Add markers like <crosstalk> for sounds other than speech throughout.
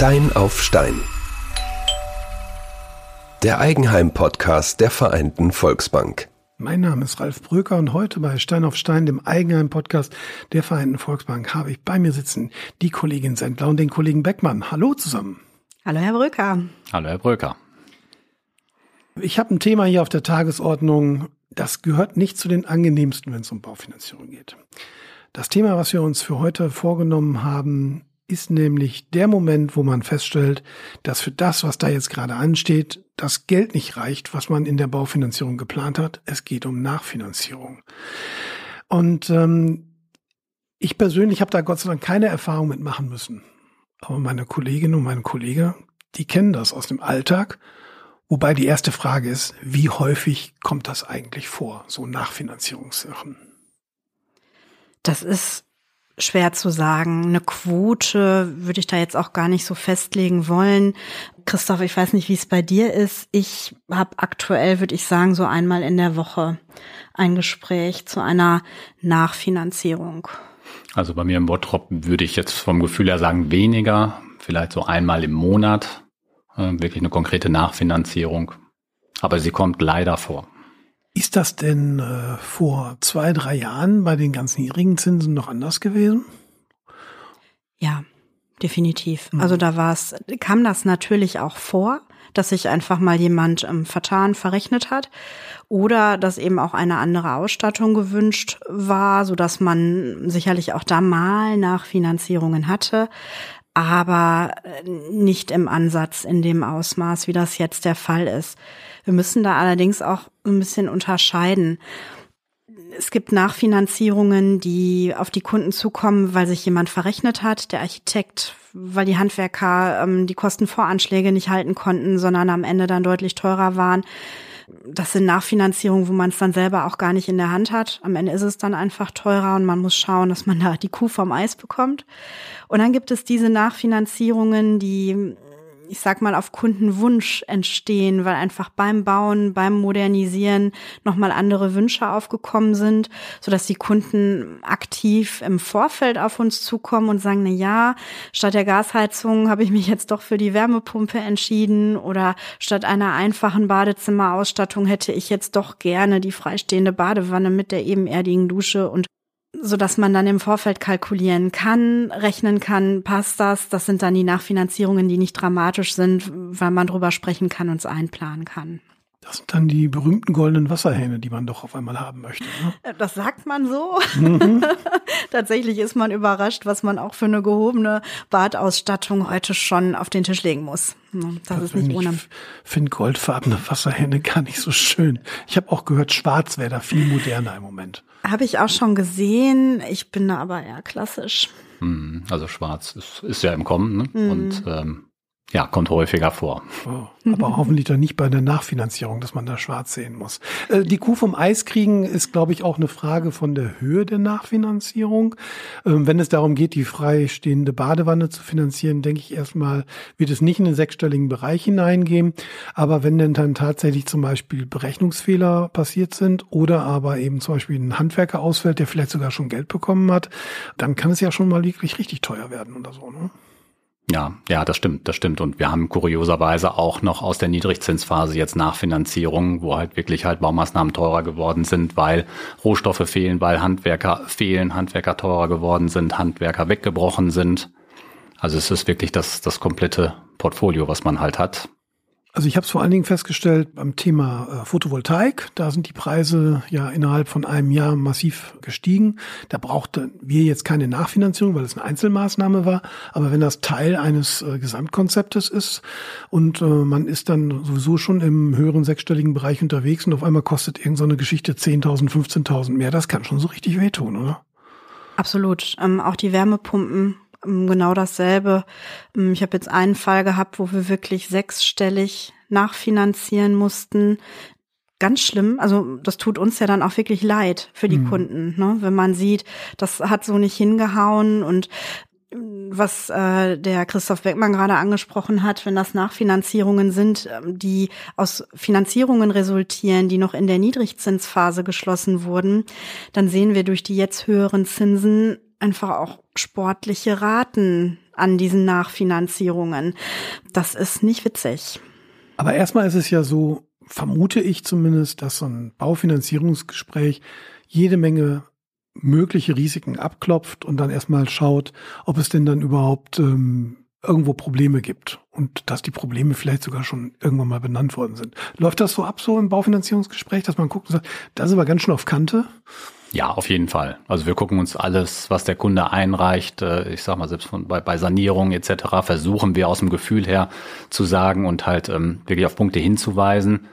Stein auf Stein. Der Eigenheim-Podcast der Vereinten Volksbank. Mein Name ist Ralf Bröker und heute bei Stein auf Stein, dem Eigenheim-Podcast der Vereinten Volksbank, habe ich bei mir sitzen die Kollegin Sendler und den Kollegen Beckmann. Hallo zusammen. Hallo Herr Bröker. Hallo Herr Bröker. Ich habe ein Thema hier auf der Tagesordnung, das gehört nicht zu den angenehmsten, wenn es um Baufinanzierung geht. Das Thema, was wir uns für heute vorgenommen haben, ist nämlich der Moment, wo man feststellt, dass für das, was da jetzt gerade ansteht, das Geld nicht reicht, was man in der Baufinanzierung geplant hat. Es geht um Nachfinanzierung. Und ähm, ich persönlich habe da Gott sei Dank keine Erfahrung mitmachen müssen. Aber meine Kolleginnen und meine Kollegen, die kennen das aus dem Alltag. Wobei die erste Frage ist, wie häufig kommt das eigentlich vor, so Nachfinanzierungssachen? Das ist schwer zu sagen. Eine Quote würde ich da jetzt auch gar nicht so festlegen wollen. Christoph, ich weiß nicht, wie es bei dir ist. Ich habe aktuell, würde ich sagen, so einmal in der Woche ein Gespräch zu einer Nachfinanzierung. Also bei mir im Bottrop würde ich jetzt vom Gefühl her sagen, weniger, vielleicht so einmal im Monat, äh, wirklich eine konkrete Nachfinanzierung. Aber sie kommt leider vor. Ist das denn äh, vor zwei, drei Jahren bei den ganz niedrigen Zinsen noch anders gewesen? Ja, definitiv. Mhm. Also da war es, kam das natürlich auch vor, dass sich einfach mal jemand ähm, vertan, verrechnet hat oder dass eben auch eine andere Ausstattung gewünscht war, so dass man sicherlich auch da mal Nachfinanzierungen hatte, aber äh, nicht im Ansatz in dem Ausmaß, wie das jetzt der Fall ist. Wir müssen da allerdings auch ein bisschen unterscheiden. Es gibt Nachfinanzierungen, die auf die Kunden zukommen, weil sich jemand verrechnet hat, der Architekt, weil die Handwerker ähm, die Kostenvoranschläge nicht halten konnten, sondern am Ende dann deutlich teurer waren. Das sind Nachfinanzierungen, wo man es dann selber auch gar nicht in der Hand hat. Am Ende ist es dann einfach teurer und man muss schauen, dass man da die Kuh vom Eis bekommt. Und dann gibt es diese Nachfinanzierungen, die ich sag mal, auf Kundenwunsch entstehen, weil einfach beim Bauen, beim Modernisieren nochmal andere Wünsche aufgekommen sind, so dass die Kunden aktiv im Vorfeld auf uns zukommen und sagen, na ja, statt der Gasheizung habe ich mich jetzt doch für die Wärmepumpe entschieden oder statt einer einfachen Badezimmerausstattung hätte ich jetzt doch gerne die freistehende Badewanne mit der ebenerdigen Dusche und so dass man dann im Vorfeld kalkulieren kann, rechnen kann, passt das. Das sind dann die Nachfinanzierungen, die nicht dramatisch sind, weil man drüber sprechen kann und es einplanen kann. Das sind dann die berühmten goldenen Wasserhähne, die man doch auf einmal haben möchte. Ne? Äh, das sagt man so. Mhm. <laughs> Tatsächlich ist man überrascht, was man auch für eine gehobene Badausstattung heute schon auf den Tisch legen muss. Das also ist nicht ohne. Ich finde goldfarbene Wasserhähne gar nicht so schön. Ich habe auch gehört, schwarz wäre da viel moderner im Moment. Habe ich auch schon gesehen. Ich bin da aber eher klassisch. Hm, also schwarz ist, ist ja im Kommen ne? Mhm. und ähm, ja, kommt häufiger vor. Oh, aber hoffentlich dann nicht bei der Nachfinanzierung, dass man da schwarz sehen muss. Äh, die Kuh vom Eis kriegen ist, glaube ich, auch eine Frage von der Höhe der Nachfinanzierung. Ähm, wenn es darum geht, die freistehende Badewanne zu finanzieren, denke ich erstmal, wird es nicht in den sechsstelligen Bereich hineingehen. Aber wenn denn dann tatsächlich zum Beispiel Berechnungsfehler passiert sind oder aber eben zum Beispiel ein Handwerker ausfällt, der vielleicht sogar schon Geld bekommen hat, dann kann es ja schon mal wirklich richtig teuer werden oder so. Ne? Ja, ja, das stimmt, das stimmt. Und wir haben kurioserweise auch noch aus der Niedrigzinsphase jetzt Nachfinanzierung, wo halt wirklich halt Baumaßnahmen teurer geworden sind, weil Rohstoffe fehlen, weil Handwerker fehlen, Handwerker teurer geworden sind, Handwerker weggebrochen sind. Also es ist wirklich das, das komplette Portfolio, was man halt hat. Also ich habe es vor allen Dingen festgestellt beim Thema äh, Photovoltaik. Da sind die Preise ja innerhalb von einem Jahr massiv gestiegen. Da brauchten wir jetzt keine Nachfinanzierung, weil es eine Einzelmaßnahme war. Aber wenn das Teil eines äh, Gesamtkonzeptes ist und äh, man ist dann sowieso schon im höheren sechsstelligen Bereich unterwegs und auf einmal kostet irgendeine so Geschichte 10.000, 15.000 mehr, das kann schon so richtig wehtun, oder? Absolut. Ähm, auch die Wärmepumpen genau dasselbe. Ähm, ich habe jetzt einen Fall gehabt, wo wir wirklich sechsstellig nachfinanzieren mussten. Ganz schlimm. Also das tut uns ja dann auch wirklich leid für die mhm. Kunden, ne? wenn man sieht, das hat so nicht hingehauen und ähm, was äh, der Christoph Beckmann gerade angesprochen hat, wenn das Nachfinanzierungen sind, die aus Finanzierungen resultieren, die noch in der Niedrigzinsphase geschlossen wurden, dann sehen wir durch die jetzt höheren Zinsen einfach auch sportliche Raten an diesen Nachfinanzierungen. Das ist nicht witzig. Aber erstmal ist es ja so, vermute ich zumindest, dass so ein Baufinanzierungsgespräch jede Menge mögliche Risiken abklopft und dann erstmal schaut, ob es denn dann überhaupt ähm, irgendwo Probleme gibt und dass die Probleme vielleicht sogar schon irgendwann mal benannt worden sind. Läuft das so ab so im Baufinanzierungsgespräch, dass man guckt und sagt, das ist aber ganz schön auf Kante? Ja, auf jeden Fall. Also wir gucken uns alles, was der Kunde einreicht, äh, ich sag mal selbst von, bei, bei Sanierung etc., versuchen wir aus dem Gefühl her zu sagen und halt ähm, wirklich auf Punkte hinzuweisen.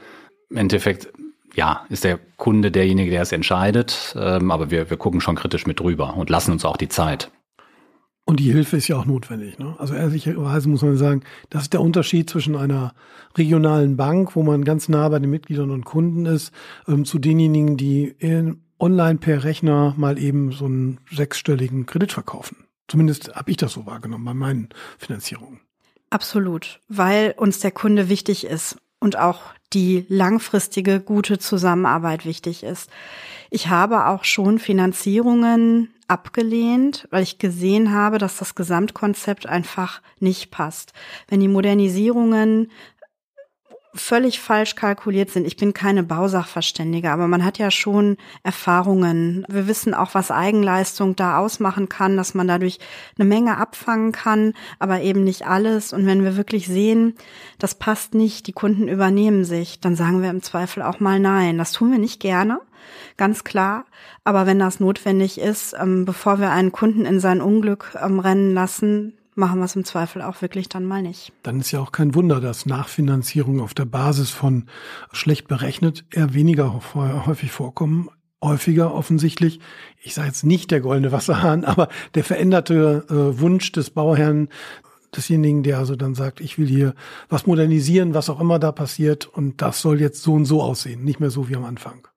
Im Endeffekt, ja, ist der Kunde derjenige, der es entscheidet, ähm, aber wir, wir gucken schon kritisch mit drüber und lassen uns auch die Zeit. Und die Hilfe ist ja auch notwendig. Ne? Also ehrlicherweise muss man sagen, das ist der Unterschied zwischen einer regionalen Bank, wo man ganz nah bei den Mitgliedern und Kunden ist, ähm, zu denjenigen, die in, online per Rechner mal eben so einen sechsstelligen Kredit verkaufen. Zumindest habe ich das so wahrgenommen bei meinen Finanzierungen. Absolut, weil uns der Kunde wichtig ist und auch die langfristige gute Zusammenarbeit wichtig ist. Ich habe auch schon Finanzierungen abgelehnt, weil ich gesehen habe, dass das Gesamtkonzept einfach nicht passt. Wenn die Modernisierungen völlig falsch kalkuliert sind. Ich bin keine Bausachverständige, aber man hat ja schon Erfahrungen. Wir wissen auch, was Eigenleistung da ausmachen kann, dass man dadurch eine Menge abfangen kann, aber eben nicht alles. Und wenn wir wirklich sehen, das passt nicht, die Kunden übernehmen sich, dann sagen wir im Zweifel auch mal nein. Das tun wir nicht gerne ganz klar. Aber wenn das notwendig ist, ähm, bevor wir einen Kunden in sein Unglück ähm, rennen lassen, machen wir es im Zweifel auch wirklich dann mal nicht. Dann ist ja auch kein Wunder, dass Nachfinanzierung auf der Basis von schlecht berechnet eher weniger häufig vorkommen. Häufiger offensichtlich, ich sage jetzt nicht der goldene Wasserhahn, aber der veränderte äh, Wunsch des Bauherrn, desjenigen, der also dann sagt, ich will hier was modernisieren, was auch immer da passiert und das soll jetzt so und so aussehen, nicht mehr so wie am Anfang.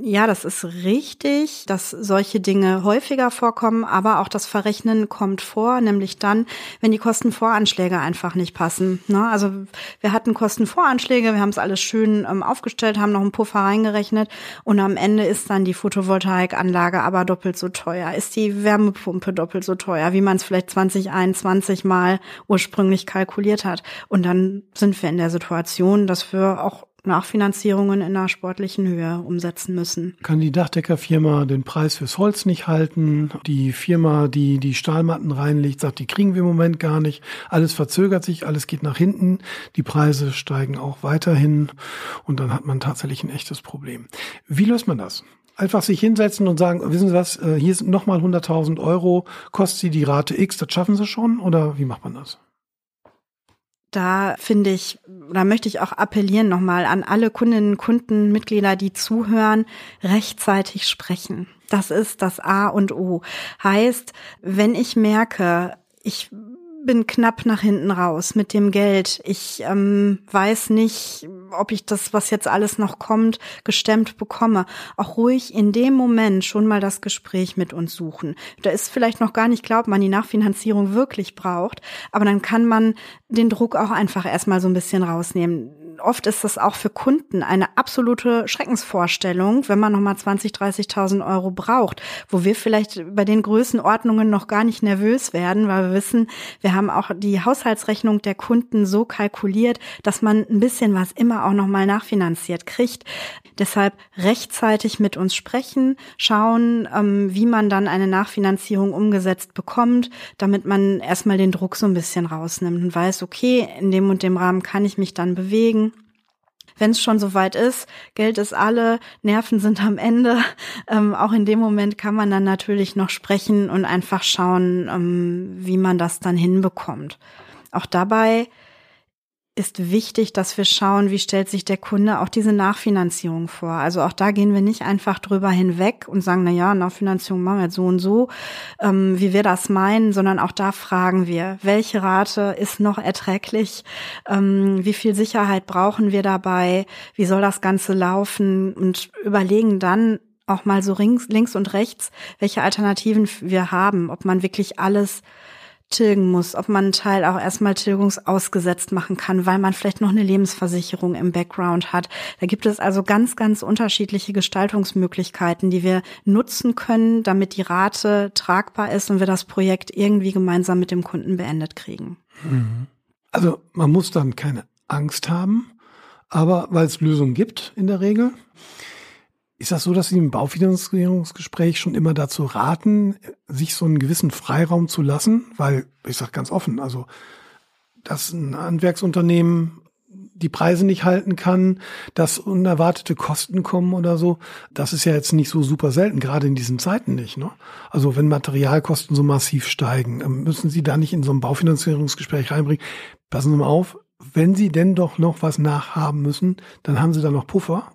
Ja, das ist richtig, dass solche Dinge häufiger vorkommen, aber auch das Verrechnen kommt vor, nämlich dann, wenn die Kostenvoranschläge einfach nicht passen. Ne? Also wir hatten Kostenvoranschläge, wir haben es alles schön ähm, aufgestellt, haben noch einen Puffer reingerechnet und am Ende ist dann die Photovoltaikanlage aber doppelt so teuer, ist die Wärmepumpe doppelt so teuer, wie man es vielleicht 2021 mal ursprünglich kalkuliert hat. Und dann sind wir in der Situation, dass wir auch Nachfinanzierungen in einer sportlichen Höhe umsetzen müssen. Kann die Dachdeckerfirma den Preis fürs Holz nicht halten? Die Firma, die die Stahlmatten reinlegt, sagt, die kriegen wir im Moment gar nicht. Alles verzögert sich, alles geht nach hinten. Die Preise steigen auch weiterhin und dann hat man tatsächlich ein echtes Problem. Wie löst man das? Einfach sich hinsetzen und sagen, wissen Sie was, äh, hier sind nochmal 100.000 Euro, kostet Sie die Rate X, das schaffen Sie schon? Oder wie macht man das? Da finde ich, da möchte ich auch appellieren nochmal an alle Kundinnen, Kunden, Mitglieder, die zuhören, rechtzeitig sprechen. Das ist das A und O. Heißt, wenn ich merke, ich bin knapp nach hinten raus mit dem Geld. Ich ähm, weiß nicht, ob ich das, was jetzt alles noch kommt, gestemmt bekomme. Auch ruhig in dem Moment schon mal das Gespräch mit uns suchen. Da ist vielleicht noch gar nicht klar, ob man die Nachfinanzierung wirklich braucht, aber dann kann man den Druck auch einfach erstmal so ein bisschen rausnehmen oft ist das auch für Kunden eine absolute Schreckensvorstellung, wenn man nochmal 20, 30.000 Euro braucht, wo wir vielleicht bei den Größenordnungen noch gar nicht nervös werden, weil wir wissen, wir haben auch die Haushaltsrechnung der Kunden so kalkuliert, dass man ein bisschen was immer auch nochmal nachfinanziert kriegt. Deshalb rechtzeitig mit uns sprechen, schauen, ähm, wie man dann eine Nachfinanzierung umgesetzt bekommt, damit man erstmal den Druck so ein bisschen rausnimmt und weiß, okay, in dem und dem Rahmen kann ich mich dann bewegen wenn es schon soweit ist, Geld ist alle, Nerven sind am Ende. Ähm, auch in dem Moment kann man dann natürlich noch sprechen und einfach schauen, ähm, wie man das dann hinbekommt. Auch dabei ist wichtig, dass wir schauen, wie stellt sich der Kunde auch diese Nachfinanzierung vor. Also auch da gehen wir nicht einfach drüber hinweg und sagen, na ja, Nachfinanzierung machen wir jetzt so und so, ähm, wie wir das meinen, sondern auch da fragen wir, welche Rate ist noch erträglich, ähm, wie viel Sicherheit brauchen wir dabei, wie soll das Ganze laufen? Und überlegen dann auch mal so links, links und rechts, welche Alternativen wir haben, ob man wirklich alles tilgen muss, ob man einen Teil auch erstmal tilgungsausgesetzt machen kann, weil man vielleicht noch eine Lebensversicherung im Background hat. Da gibt es also ganz, ganz unterschiedliche Gestaltungsmöglichkeiten, die wir nutzen können, damit die Rate tragbar ist und wir das Projekt irgendwie gemeinsam mit dem Kunden beendet kriegen. Mhm. Also man muss dann keine Angst haben, aber weil es Lösungen gibt in der Regel. Ist das so, dass Sie im Baufinanzierungsgespräch schon immer dazu raten, sich so einen gewissen Freiraum zu lassen? Weil, ich sage ganz offen, also, dass ein Handwerksunternehmen die Preise nicht halten kann, dass unerwartete Kosten kommen oder so, das ist ja jetzt nicht so super selten, gerade in diesen Zeiten nicht. Ne? Also wenn Materialkosten so massiv steigen, ähm, müssen Sie da nicht in so ein Baufinanzierungsgespräch reinbringen. Passen Sie mal auf, wenn Sie denn doch noch was nachhaben müssen, dann haben Sie da noch Puffer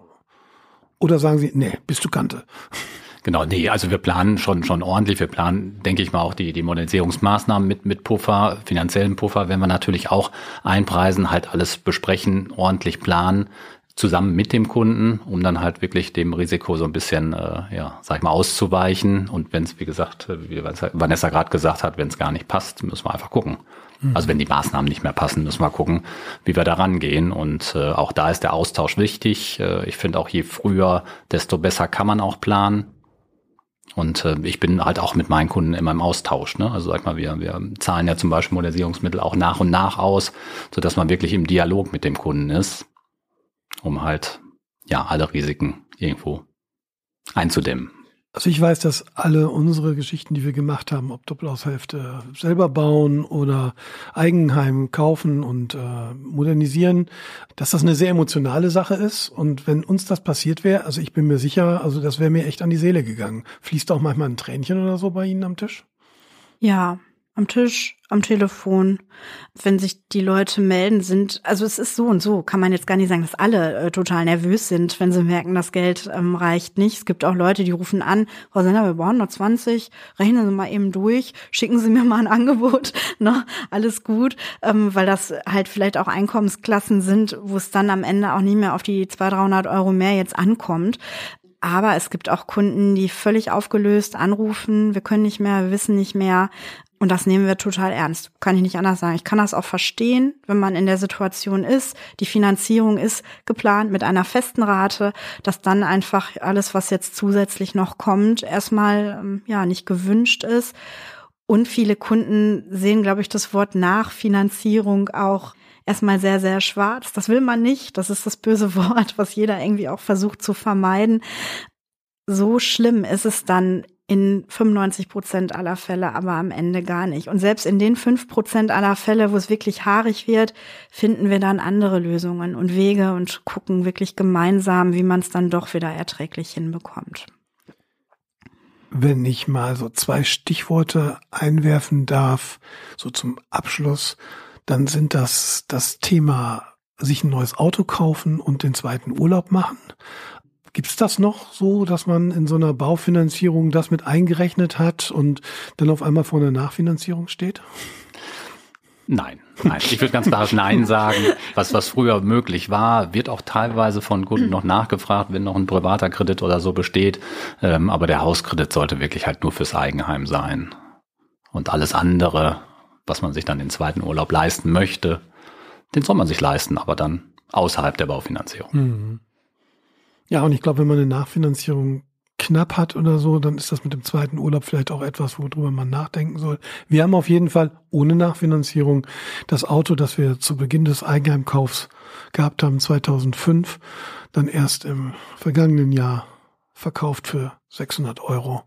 oder sagen Sie, nee, bist du Kante? Genau, nee, also wir planen schon, schon ordentlich. Wir planen, denke ich mal, auch die, die Modernisierungsmaßnahmen mit, mit Puffer, finanziellen Puffer, wenn wir natürlich auch einpreisen, halt alles besprechen, ordentlich planen, zusammen mit dem Kunden, um dann halt wirklich dem Risiko so ein bisschen, äh, ja, sag ich mal, auszuweichen. Und wenn es, wie gesagt, wie Vanessa gerade gesagt hat, wenn es gar nicht passt, müssen wir einfach gucken. Also wenn die Maßnahmen nicht mehr passen, müssen wir gucken, wie wir da rangehen. Und äh, auch da ist der Austausch wichtig. Äh, ich finde auch je früher, desto besser kann man auch planen. Und äh, ich bin halt auch mit meinen Kunden immer im Austausch. Ne? Also sag mal, wir, wir zahlen ja zum Beispiel Modernisierungsmittel auch nach und nach aus, so dass man wirklich im Dialog mit dem Kunden ist, um halt ja alle Risiken irgendwo einzudämmen. Also ich weiß, dass alle unsere Geschichten, die wir gemacht haben, ob Doppelhaushälfte selber bauen oder Eigenheim kaufen und äh, modernisieren, dass das eine sehr emotionale Sache ist. Und wenn uns das passiert wäre, also ich bin mir sicher, also das wäre mir echt an die Seele gegangen. Fließt auch manchmal ein Tränchen oder so bei Ihnen am Tisch? Ja, am Tisch, am Telefon, wenn sich die Leute melden, sind, also es ist so und so, kann man jetzt gar nicht sagen, dass alle äh, total nervös sind, wenn sie merken, das Geld ähm, reicht nicht. Es gibt auch Leute, die rufen an, Frau Sender, wir brauchen noch 20, rechnen Sie mal eben durch, schicken Sie mir mal ein <laughs> Angebot, ne, alles gut, ähm, weil das halt vielleicht auch Einkommensklassen sind, wo es dann am Ende auch nicht mehr auf die 200, 300 Euro mehr jetzt ankommt. Aber es gibt auch Kunden, die völlig aufgelöst anrufen, wir können nicht mehr, wir wissen nicht mehr. Und das nehmen wir total ernst. Kann ich nicht anders sagen. Ich kann das auch verstehen, wenn man in der Situation ist. Die Finanzierung ist geplant mit einer festen Rate, dass dann einfach alles, was jetzt zusätzlich noch kommt, erstmal, ähm, ja, nicht gewünscht ist. Und viele Kunden sehen, glaube ich, das Wort Nachfinanzierung auch erstmal sehr, sehr schwarz. Das will man nicht. Das ist das böse <laughs> Wort, was jeder irgendwie auch versucht zu vermeiden. So schlimm ist es dann in 95 Prozent aller Fälle aber am Ende gar nicht. Und selbst in den fünf Prozent aller Fälle, wo es wirklich haarig wird, finden wir dann andere Lösungen und Wege und gucken wirklich gemeinsam, wie man es dann doch wieder erträglich hinbekommt. Wenn ich mal so zwei Stichworte einwerfen darf, so zum Abschluss, dann sind das das Thema sich ein neues Auto kaufen und den zweiten Urlaub machen. Gibt es das noch so, dass man in so einer Baufinanzierung das mit eingerechnet hat und dann auf einmal vor einer Nachfinanzierung steht? Nein, nein. Ich würde ganz klar Nein sagen. Was, was früher möglich war, wird auch teilweise von Kunden noch nachgefragt, wenn noch ein privater Kredit oder so besteht. Ähm, aber der Hauskredit sollte wirklich halt nur fürs Eigenheim sein. Und alles andere, was man sich dann den zweiten Urlaub leisten möchte, den soll man sich leisten, aber dann außerhalb der Baufinanzierung. Mhm. Ja, und ich glaube, wenn man eine Nachfinanzierung knapp hat oder so, dann ist das mit dem zweiten Urlaub vielleicht auch etwas, worüber man nachdenken soll. Wir haben auf jeden Fall ohne Nachfinanzierung das Auto, das wir zu Beginn des Eigenheimkaufs gehabt haben, 2005, dann erst im vergangenen Jahr verkauft für 600 Euro.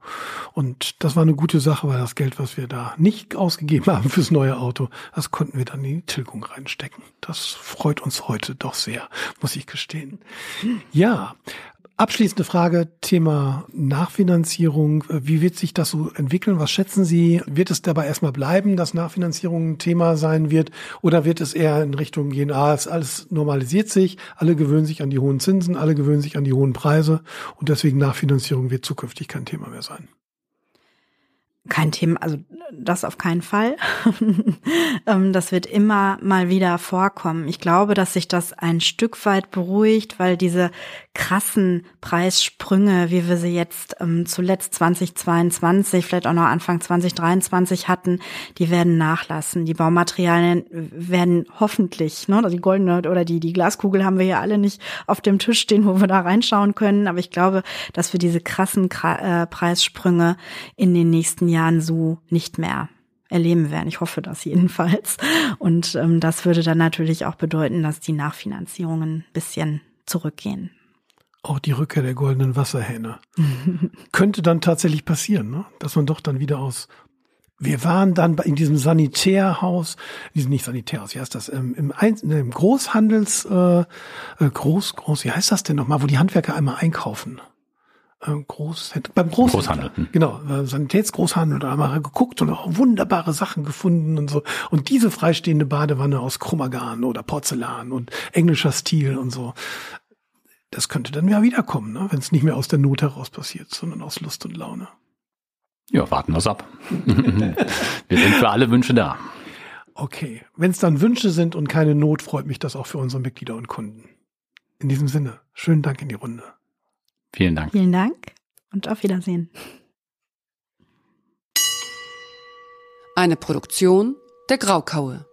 Und das war eine gute Sache, weil das Geld, was wir da nicht ausgegeben haben fürs neue Auto, das konnten wir dann in die Tilgung reinstecken. Das freut uns heute doch sehr, muss ich gestehen. Ja, Abschließende Frage, Thema Nachfinanzierung. Wie wird sich das so entwickeln? Was schätzen Sie? Wird es dabei erstmal bleiben, dass Nachfinanzierung ein Thema sein wird? Oder wird es eher in Richtung gehen, ah, es alles normalisiert sich, alle gewöhnen sich an die hohen Zinsen, alle gewöhnen sich an die hohen Preise und deswegen Nachfinanzierung wird zukünftig kein Thema mehr sein? Kein Thema, also das auf keinen Fall. <laughs> Ähm, das wird immer mal wieder vorkommen. Ich glaube, dass sich das ein Stück weit beruhigt, weil diese krassen Preissprünge, wie wir sie jetzt ähm, zuletzt 2022, vielleicht auch noch Anfang 2023 hatten, die werden nachlassen. Die Baumaterialien werden hoffentlich, ne, die goldene oder die, die Glaskugel haben wir ja alle nicht auf dem Tisch stehen, wo wir da reinschauen können. Aber ich glaube, dass wir diese krassen äh, Preissprünge in den nächsten Jahren so nicht mehr erleben werden. Ich hoffe das jedenfalls. Und ähm, das würde dann natürlich auch bedeuten, dass die Nachfinanzierungen ein bisschen zurückgehen. Auch die Rückkehr der goldenen Wasserhähne. <laughs> Könnte dann tatsächlich passieren, ne? dass man doch dann wieder aus. Wir waren dann in diesem Sanitärhaus, diesem nicht Sanitärhaus, wie heißt das, im, im Großhandels, äh, äh, Groß, Groß, wie heißt das denn nochmal, wo die Handwerker einmal einkaufen? Äh, Groß, beim Großhandel. Großhandel. Hm. Genau, äh, Sanitätsgroßhandel, da haben wir geguckt und auch wunderbare Sachen gefunden und so. Und diese freistehende Badewanne aus Chromagan oder Porzellan und englischer Stil und so das könnte dann ja wiederkommen, ne? wenn es nicht mehr aus der Not heraus passiert, sondern aus Lust und Laune. Ja, warten wir's ab. <laughs> wir sind für alle Wünsche da. Okay, wenn es dann Wünsche sind und keine Not, freut mich das auch für unsere Mitglieder und Kunden. In diesem Sinne, schönen Dank in die Runde. Vielen Dank. Vielen Dank und auf Wiedersehen. Eine Produktion der Graukaue.